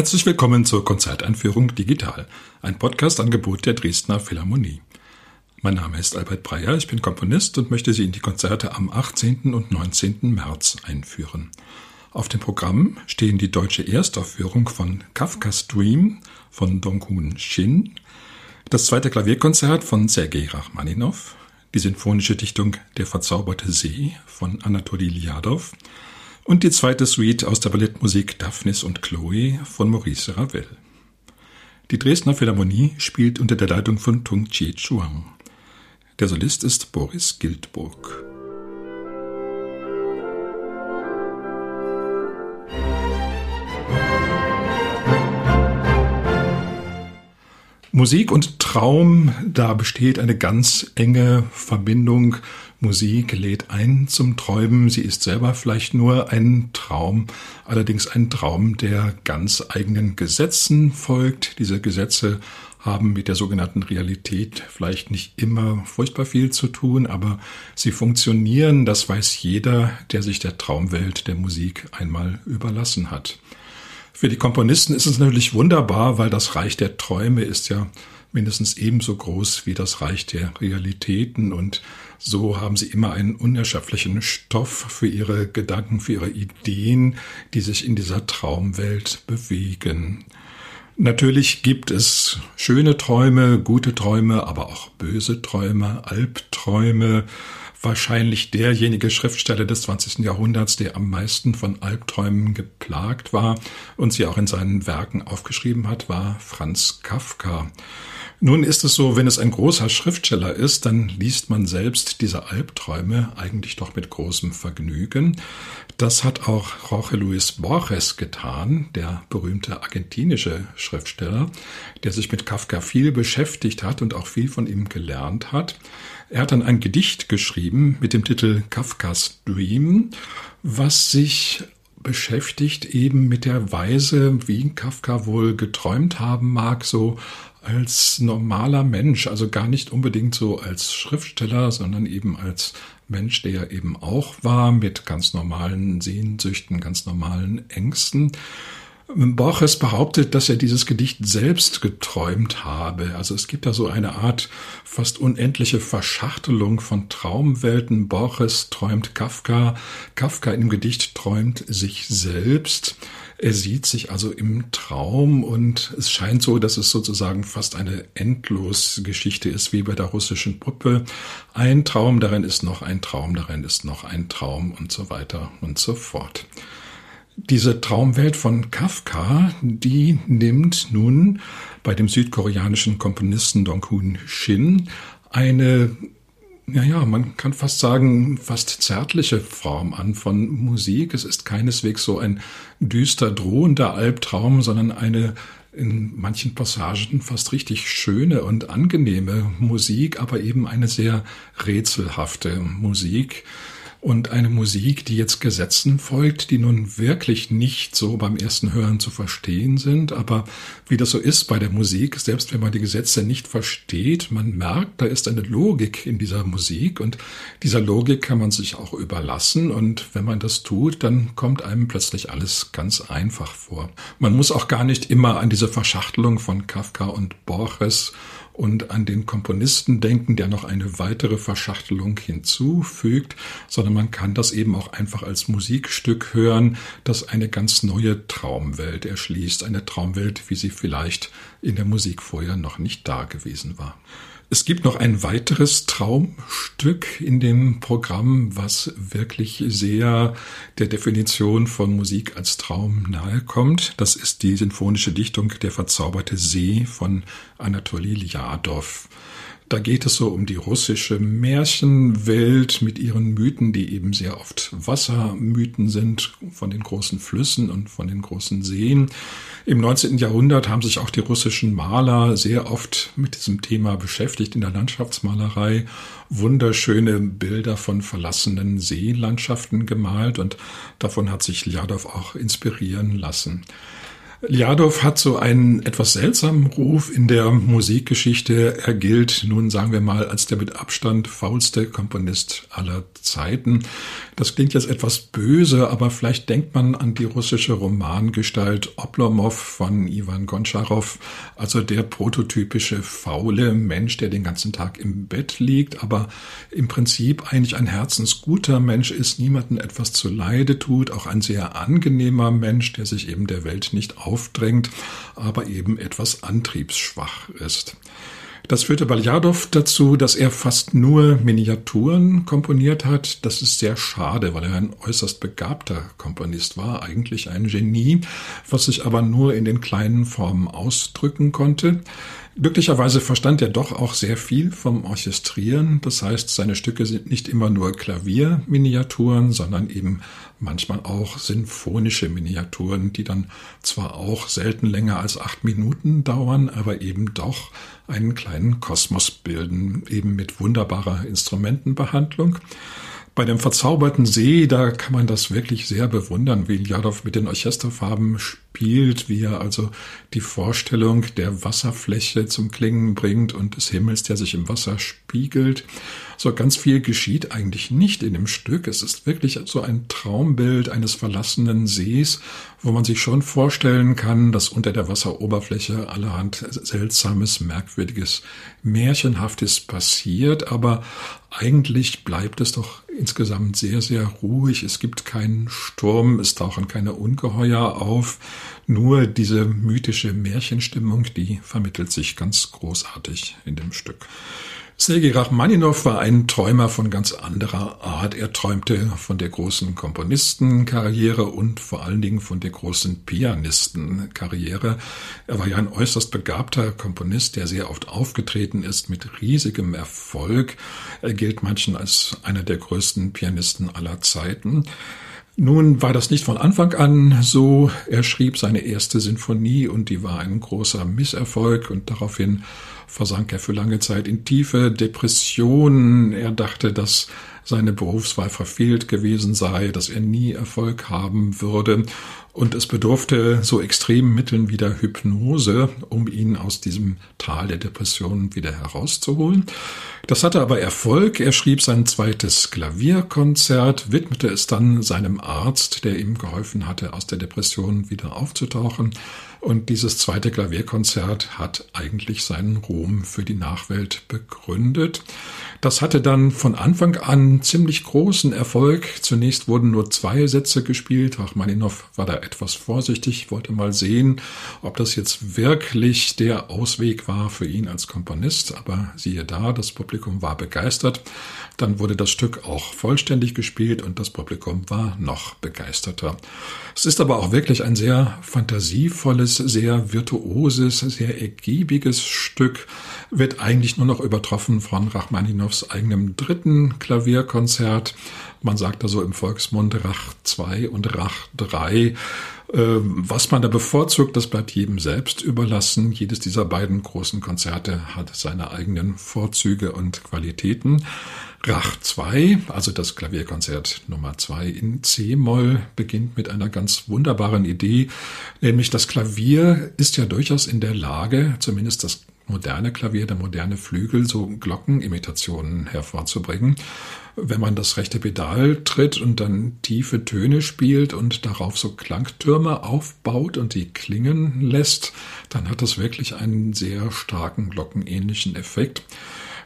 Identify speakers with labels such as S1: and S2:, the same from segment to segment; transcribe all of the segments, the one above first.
S1: Herzlich willkommen zur Konzerteinführung Digital, ein Podcast-Angebot der Dresdner Philharmonie. Mein Name ist Albert Breyer, ich bin Komponist und möchte Sie in die Konzerte am 18. und 19. März einführen. Auf dem Programm stehen die deutsche Erstaufführung von Kafkas Dream von Dong-Hoon Shin, das zweite Klavierkonzert von Sergei Rachmaninow, die sinfonische Dichtung Der verzauberte See von Anatoli Liadow und die zweite Suite aus der Ballettmusik Daphnis und Chloe von Maurice Ravel. Die Dresdner Philharmonie spielt unter der Leitung von Tung Chie Chuang. Der Solist ist Boris Gildburg. Musik und Traum, da besteht eine ganz enge Verbindung Musik lädt ein zum Träumen. Sie ist selber vielleicht nur ein Traum, allerdings ein Traum, der ganz eigenen Gesetzen folgt. Diese Gesetze haben mit der sogenannten Realität vielleicht nicht immer furchtbar viel zu tun, aber sie funktionieren, das weiß jeder, der sich der Traumwelt der Musik einmal überlassen hat. Für die Komponisten ist es natürlich wunderbar, weil das Reich der Träume ist ja mindestens ebenso groß wie das Reich der Realitäten und so haben sie immer einen unerschöpflichen Stoff für ihre Gedanken, für ihre Ideen, die sich in dieser Traumwelt bewegen. Natürlich gibt es schöne Träume, gute Träume, aber auch böse Träume, Albträume. Wahrscheinlich derjenige Schriftsteller des 20. Jahrhunderts, der am meisten von Albträumen geplagt war und sie auch in seinen Werken aufgeschrieben hat, war Franz Kafka. Nun ist es so, wenn es ein großer Schriftsteller ist, dann liest man selbst diese Albträume eigentlich doch mit großem Vergnügen. Das hat auch Jorge Luis Borges getan, der berühmte argentinische Schriftsteller, der sich mit Kafka viel beschäftigt hat und auch viel von ihm gelernt hat. Er hat dann ein Gedicht geschrieben mit dem Titel Kafkas Dream, was sich beschäftigt eben mit der Weise, wie Kafka wohl geträumt haben mag, so als normaler Mensch, also gar nicht unbedingt so als Schriftsteller, sondern eben als Mensch, der eben auch war mit ganz normalen Sehnsüchten, ganz normalen Ängsten. Borges behauptet, dass er dieses Gedicht selbst geträumt habe. Also es gibt da so eine Art fast unendliche Verschachtelung von Traumwelten. Borges träumt Kafka, Kafka im Gedicht träumt sich selbst. Er sieht sich also im Traum und es scheint so, dass es sozusagen fast eine Endlosgeschichte ist, wie bei der russischen Puppe. Ein Traum, darin ist noch ein Traum, darin ist noch ein Traum und so weiter und so fort. Diese Traumwelt von Kafka, die nimmt nun bei dem südkoreanischen Komponisten Dong-Hoon Shin eine ja, ja, man kann fast sagen, fast zärtliche Form an von Musik. Es ist keineswegs so ein düster, drohender Albtraum, sondern eine in manchen Passagen fast richtig schöne und angenehme Musik, aber eben eine sehr rätselhafte Musik und eine Musik, die jetzt Gesetzen folgt, die nun wirklich nicht so beim ersten Hören zu verstehen sind, aber wie das so ist bei der Musik, selbst wenn man die Gesetze nicht versteht, man merkt, da ist eine Logik in dieser Musik und dieser Logik kann man sich auch überlassen und wenn man das tut, dann kommt einem plötzlich alles ganz einfach vor. Man muss auch gar nicht immer an diese Verschachtelung von Kafka und Borges und an den Komponisten denken, der noch eine weitere Verschachtelung hinzufügt, sondern man kann das eben auch einfach als Musikstück hören, das eine ganz neue Traumwelt erschließt, eine Traumwelt, wie sie vielleicht in der Musik vorher noch nicht da gewesen war. Es gibt noch ein weiteres Traumstück in dem Programm, was wirklich sehr der Definition von Musik als Traum nahe kommt. Das ist die sinfonische Dichtung Der verzauberte See von Anatoli Ljadow. Da geht es so um die russische Märchenwelt mit ihren Mythen, die eben sehr oft Wassermythen sind, von den großen Flüssen und von den großen Seen. Im 19. Jahrhundert haben sich auch die russischen Maler sehr oft mit diesem Thema beschäftigt in der Landschaftsmalerei, wunderschöne Bilder von verlassenen Seelandschaften gemalt und davon hat sich Ljadow auch inspirieren lassen. Ljadov hat so einen etwas seltsamen Ruf in der Musikgeschichte. Er gilt nun, sagen wir mal, als der mit Abstand faulste Komponist aller Zeiten. Das klingt jetzt etwas böse, aber vielleicht denkt man an die russische Romangestalt Oblomov von Ivan Goncharow, also der prototypische faule Mensch, der den ganzen Tag im Bett liegt, aber im Prinzip eigentlich ein herzensguter Mensch ist, niemanden etwas zu Leide tut, auch ein sehr angenehmer Mensch, der sich eben der Welt nicht aufdrängt, aber eben etwas antriebsschwach ist. Das führte Baljadow dazu, dass er fast nur Miniaturen komponiert hat. Das ist sehr schade, weil er ein äußerst begabter Komponist war, eigentlich ein Genie, was sich aber nur in den kleinen Formen ausdrücken konnte. Glücklicherweise verstand er doch auch sehr viel vom Orchestrieren. Das heißt, seine Stücke sind nicht immer nur Klavierminiaturen, sondern eben manchmal auch sinfonische Miniaturen, die dann zwar auch selten länger als acht Minuten dauern, aber eben doch einen kleinen Kosmos bilden, eben mit wunderbarer Instrumentenbehandlung. Bei dem verzauberten See, da kann man das wirklich sehr bewundern, wie Ljadov mit den Orchesterfarben spielt, wie er also die Vorstellung der Wasserfläche zum Klingen bringt und des Himmels, der sich im Wasser spiegelt. So ganz viel geschieht eigentlich nicht in dem Stück. Es ist wirklich so ein Traumbild eines verlassenen Sees, wo man sich schon vorstellen kann, dass unter der Wasseroberfläche allerhand seltsames, merkwürdiges, märchenhaftes passiert, aber eigentlich bleibt es doch insgesamt sehr, sehr ruhig. Es gibt keinen Sturm, es tauchen keine Ungeheuer auf. Nur diese mythische Märchenstimmung, die vermittelt sich ganz großartig in dem Stück. Sergei Rachmaninow war ein Träumer von ganz anderer Art. Er träumte von der großen Komponistenkarriere und vor allen Dingen von der großen Pianistenkarriere. Er war ja ein äußerst begabter Komponist, der sehr oft aufgetreten ist mit riesigem Erfolg. Er gilt manchen als einer der größten Pianisten aller Zeiten. Nun war das nicht von Anfang an so. Er schrieb seine erste Sinfonie und die war ein großer Misserfolg und daraufhin versank er für lange Zeit in tiefe Depressionen. Er dachte, dass seine Berufswahl verfehlt gewesen sei, dass er nie Erfolg haben würde. Und es bedurfte so extremen Mitteln wie der Hypnose, um ihn aus diesem Tal der Depressionen wieder herauszuholen. Das hatte aber Erfolg. Er schrieb sein zweites Klavierkonzert, widmete es dann seinem Arzt, der ihm geholfen hatte, aus der Depression wieder aufzutauchen. Und dieses zweite Klavierkonzert hat eigentlich seinen Ruhm für die Nachwelt begründet. Das hatte dann von Anfang an ziemlich großen Erfolg. Zunächst wurden nur zwei Sätze gespielt. Rachmaninow war da etwas vorsichtig, wollte mal sehen, ob das jetzt wirklich der Ausweg war für ihn als Komponist. Aber siehe da, das Publikum war begeistert. Dann wurde das Stück auch vollständig gespielt und das Publikum war noch begeisterter. Es ist aber auch wirklich ein sehr fantasievolles, sehr virtuoses, sehr ergiebiges Stück, wird eigentlich nur noch übertroffen von Rachmaninows eigenem dritten Klavierkonzert. Man sagt also im Volksmund Rach 2 und Rach 3. Ähm, was man da bevorzugt, das bleibt jedem selbst überlassen. Jedes dieser beiden großen Konzerte hat seine eigenen Vorzüge und Qualitäten. Rach 2, also das Klavierkonzert Nummer 2 in C-Moll, beginnt mit einer ganz wunderbaren Idee, nämlich das Klavier ist ja durchaus in der Lage, zumindest das moderne Klavier, der moderne Flügel, so Glockenimitationen hervorzubringen. Wenn man das rechte Pedal tritt und dann tiefe Töne spielt und darauf so Klangtürme aufbaut und die klingen lässt, dann hat das wirklich einen sehr starken glockenähnlichen Effekt.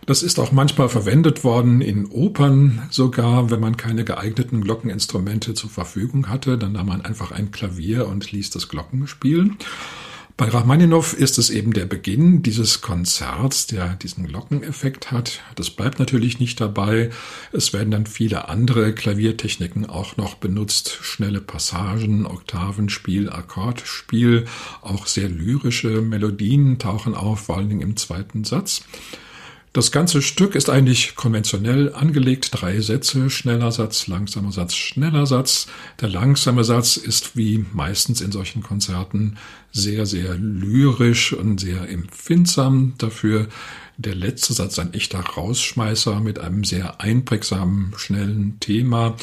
S1: Das ist auch manchmal verwendet worden in Opern sogar, wenn man keine geeigneten Glockeninstrumente zur Verfügung hatte, dann nahm man einfach ein Klavier und ließ das Glocken spielen. Bei Rachmaninow ist es eben der Beginn dieses Konzerts, der diesen Glockeneffekt hat. Das bleibt natürlich nicht dabei. Es werden dann viele andere Klaviertechniken auch noch benutzt. Schnelle Passagen, Oktavenspiel, Akkordspiel, auch sehr lyrische Melodien tauchen auf, vor allen Dingen im zweiten Satz. Das ganze Stück ist eigentlich konventionell angelegt. Drei Sätze, schneller Satz, langsamer Satz, schneller Satz. Der langsame Satz ist wie meistens in solchen Konzerten sehr, sehr lyrisch und sehr empfindsam. Dafür Der letzte Satz ein echter Rausschmeißer mit einem sehr einprägsamen, schnellen Thema.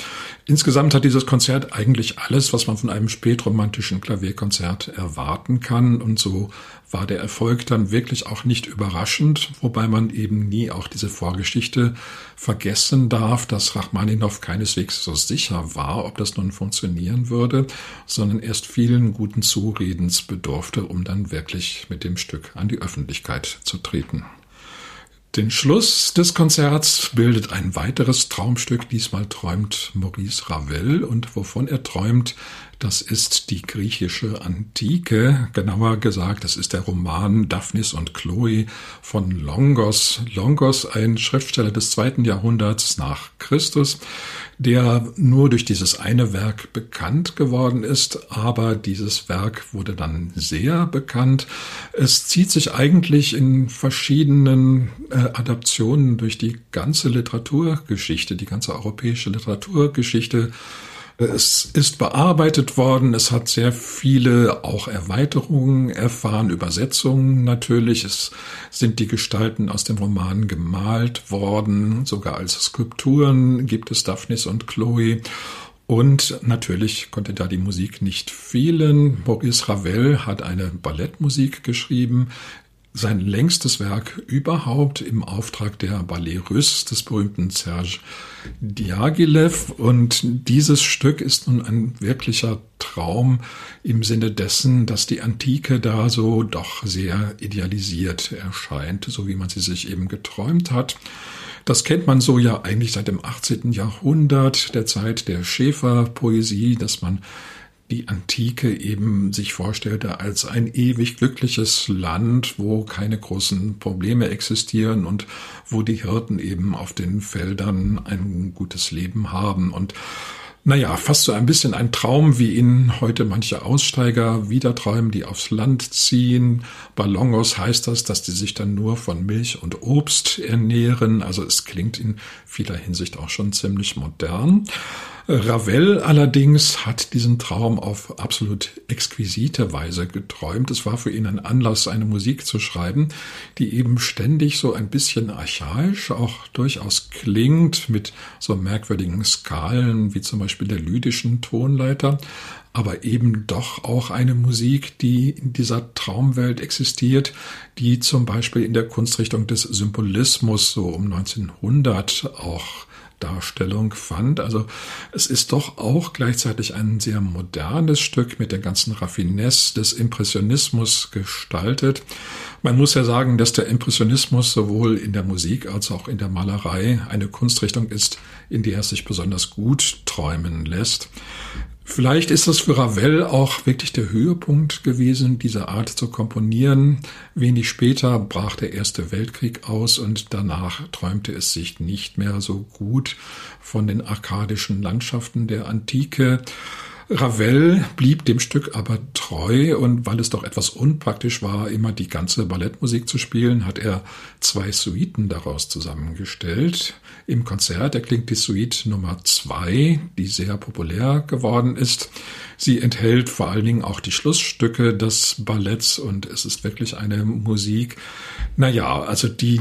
S1: Insgesamt hat dieses Konzert eigentlich alles, was man von einem spätromantischen Klavierkonzert erwarten kann. Und so war der Erfolg dann wirklich auch nicht überraschend, wobei man eben nie auch diese Vorgeschichte vergessen darf, dass Rachmaninow keineswegs so sicher war, ob das nun funktionieren würde, sondern erst vielen guten Zuredens bedurfte, um dann wirklich mit dem Stück an die Öffentlichkeit zu treten. Den Schluss des Konzerts bildet ein weiteres Traumstück. Diesmal träumt Maurice Ravel und wovon er träumt, das ist die griechische Antike. Genauer gesagt, das ist der Roman Daphnis und Chloe von Longos. Longos, ein Schriftsteller des zweiten Jahrhunderts nach Christus, der nur durch dieses eine Werk bekannt geworden ist, aber dieses Werk wurde dann sehr bekannt. Es zieht sich eigentlich in verschiedenen äh, Adaptionen durch die ganze Literaturgeschichte, die ganze europäische Literaturgeschichte es ist bearbeitet worden, es hat sehr viele auch Erweiterungen erfahren, Übersetzungen natürlich. Es sind die Gestalten aus dem Roman gemalt worden, sogar als Skulpturen gibt es Daphnis und Chloe. Und natürlich konnte da die Musik nicht fehlen. Maurice Ravel hat eine Ballettmusik geschrieben, sein längstes Werk überhaupt im Auftrag der Ballet Russe des berühmten Serge Diaghilev. Und dieses Stück ist nun ein wirklicher Traum im Sinne dessen, dass die Antike da so doch sehr idealisiert erscheint, so wie man sie sich eben geträumt hat. Das kennt man so ja eigentlich seit dem 18. Jahrhundert, der Zeit der Schäferpoesie, dass man die Antike eben sich vorstellte als ein ewig glückliches Land, wo keine großen Probleme existieren und wo die Hirten eben auf den Feldern ein gutes Leben haben und naja, fast so ein bisschen ein Traum, wie ihn heute manche Aussteiger wieder träumen, die aufs Land ziehen. Ballongos heißt das, dass die sich dann nur von Milch und Obst ernähren. Also es klingt in vieler Hinsicht auch schon ziemlich modern. Ravel allerdings hat diesen Traum auf absolut exquisite Weise geträumt. Es war für ihn ein Anlass, eine Musik zu schreiben, die eben ständig so ein bisschen archaisch auch durchaus klingt, mit so merkwürdigen Skalen wie zum Beispiel der lydischen Tonleiter, aber eben doch auch eine Musik, die in dieser Traumwelt existiert, die zum Beispiel in der Kunstrichtung des Symbolismus so um 1900 auch Darstellung fand. Also es ist doch auch gleichzeitig ein sehr modernes Stück mit der ganzen Raffinesse des Impressionismus gestaltet. Man muss ja sagen, dass der Impressionismus sowohl in der Musik als auch in der Malerei eine Kunstrichtung ist, in der es sich besonders gut träumen lässt. Vielleicht ist das für Ravel auch wirklich der Höhepunkt gewesen, diese Art zu komponieren. Wenig später brach der Erste Weltkrieg aus und danach träumte es sich nicht mehr so gut von den arkadischen Landschaften der Antike. Ravel blieb dem Stück aber treu und weil es doch etwas unpraktisch war, immer die ganze Ballettmusik zu spielen, hat er zwei Suiten daraus zusammengestellt. Im Konzert erklingt die Suite Nummer zwei, die sehr populär geworden ist. Sie enthält vor allen Dingen auch die Schlussstücke des Balletts und es ist wirklich eine Musik, naja, also die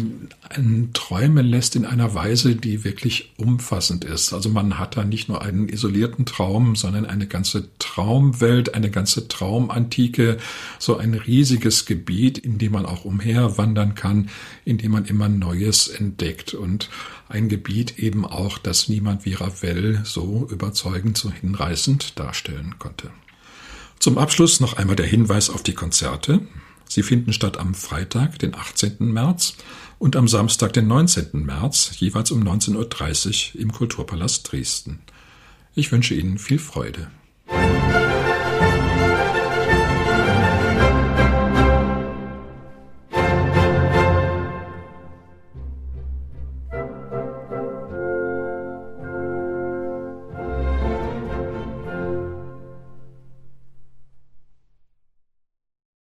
S1: einen träumen lässt in einer Weise, die wirklich umfassend ist. Also man hat da nicht nur einen isolierten Traum, sondern eine ganze Traumwelt, eine ganze Traumantike, so ein riesiges Gebiet, in dem man auch umherwandern kann, in dem man immer Neues entdeckt und ein Gebiet eben auch, das niemand wie Ravel so überzeugend, so hinreißend darstellen konnte. Zum Abschluss noch einmal der Hinweis auf die Konzerte. Sie finden statt am Freitag, den 18. März und am Samstag, den 19. März, jeweils um 19.30 Uhr im Kulturpalast Dresden. Ich wünsche Ihnen viel Freude.